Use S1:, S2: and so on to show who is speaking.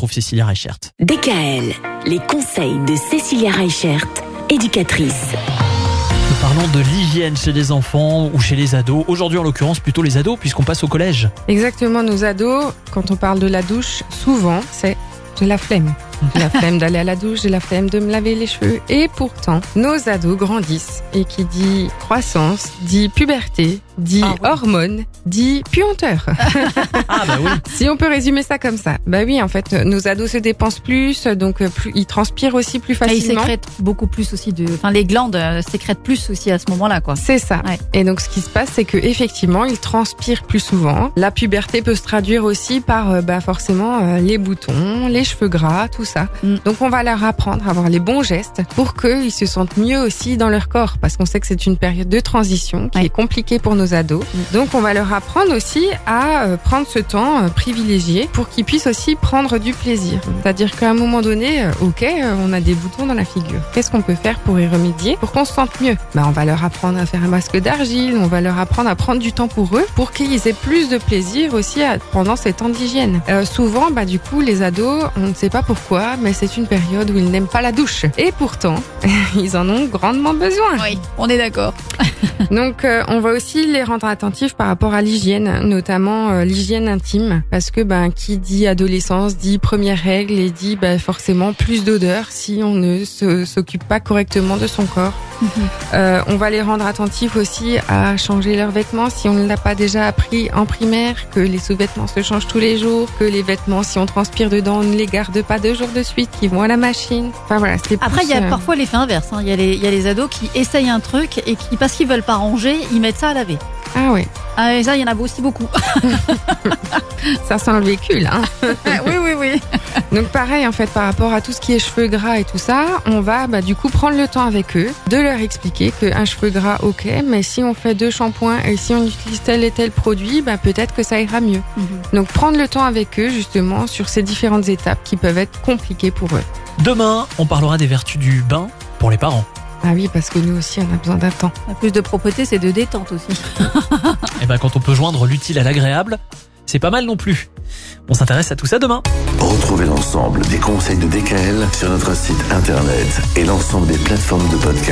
S1: retrouve Cécilia Reichert.
S2: DKL, les conseils de Cécilia Reichert, éducatrice.
S1: Nous parlons de l'hygiène chez les enfants ou chez les ados. Aujourd'hui, en l'occurrence, plutôt les ados, puisqu'on passe au collège.
S3: Exactement, nos ados, quand on parle de la douche, souvent, c'est j'ai la flemme. J'ai la flemme d'aller à la douche, j'ai la flemme de me laver les cheveux. Et pourtant, nos ados grandissent. Et qui dit croissance, dit puberté, dit
S4: Ah oui.
S3: hormones, dit puanteur.
S1: Ah bah oui.
S3: si on peut résumer ça comme ça. Bah oui, en fait, nos ados se dépensent plus, donc euh, plus, ils transpirent aussi plus
S4: Ah, ils
S3: facilement.
S4: sécrètent beaucoup plus aussi de. Enfin, les glandes euh, sécrètent plus aussi à ce moment-là, quoi.
S3: C'est ça.
S4: Ouais.
S3: Et donc, ce qui se passe, c'est que effectivement, ils transpirent plus souvent. La puberté peut se traduire aussi par, euh, bah, forcément, les boutons, les cheveux gras, tout ça.
S4: Mm.
S3: Donc, on va leur apprendre à avoir les bons gestes pour qu'ils se sentent mieux aussi dans leur corps, parce qu'on sait que c'est une période de transition qui
S4: Ouais.
S3: est compliquée pour nos ados. Donc, on va leur apprendre aussi à euh, prendre ce temps euh, privilégié pour qu'ils puissent aussi prendre du plaisir. C'est-à-dire qu'à un moment donné, euh, ok, on a des boutons dans la figure. Qu'est-ce qu'on peut faire pour y remédier, pour qu'on se sente mieux? Bah, On va leur apprendre à faire un masque d'argile, on va leur apprendre à prendre du temps pour eux, pour qu'ils aient plus de plaisir aussi à- pendant ces temps d'hygiène. Euh, souvent, bah, du coup, les ados, on ne sait pas pourquoi, mais c'est une période où ils n'aiment pas la douche. Et pourtant, ils en ont grandement besoin.
S4: Oui, on est d'accord.
S3: Donc, euh, on va aussi les rendre attentifs par rapport à l'hygiène, notamment euh, l'hygiène intime, parce que ben qui dit adolescence dit première règle et dit ben, forcément plus d'odeur si on ne s'occupe pas correctement de son corps. Euh, on va les rendre attentifs aussi à changer leurs vêtements si on ne l'a pas déjà appris en primaire, que les sous-vêtements se changent tous les jours, que les vêtements, si on transpire dedans, on ne les garde pas deux jours de suite, qu'ils vont à la machine. Enfin voilà, c'est
S4: Après, il y a
S3: euh,
S4: parfois l'effet inverse. hein. Il y, a les- il y a les ados qui essayent un truc et qui, parce qu'ils veulent pas ranger, ils mettent ça à laver.
S3: Ah ouais,
S4: Ah, et ça, il y en a aussi beaucoup.
S3: ça sent le véhicule. Hein. Donc pareil en fait par rapport à tout ce qui est cheveux gras et tout ça, on va bah, du coup prendre le temps avec eux de leur expliquer qu'un cheveu gras ok, mais si on fait deux shampoings et si on utilise tel et tel produit, bah, peut-être que ça ira mieux.
S4: Mhm.
S3: Donc prendre le temps avec eux justement sur ces différentes étapes qui peuvent être compliquées pour eux.
S1: Demain, on parlera des vertus du bain pour les parents.
S3: Ah oui parce que nous aussi on a besoin d'un temps.
S4: Plus de propreté, c'est de détente aussi.
S1: Et ben quand on peut joindre l'utile à l'agréable, c'est pas mal non plus. On s'intéresse à tout ça demain.
S5: Retrouvez l'ensemble des conseils de DKL sur notre site internet et l'ensemble des plateformes de podcast.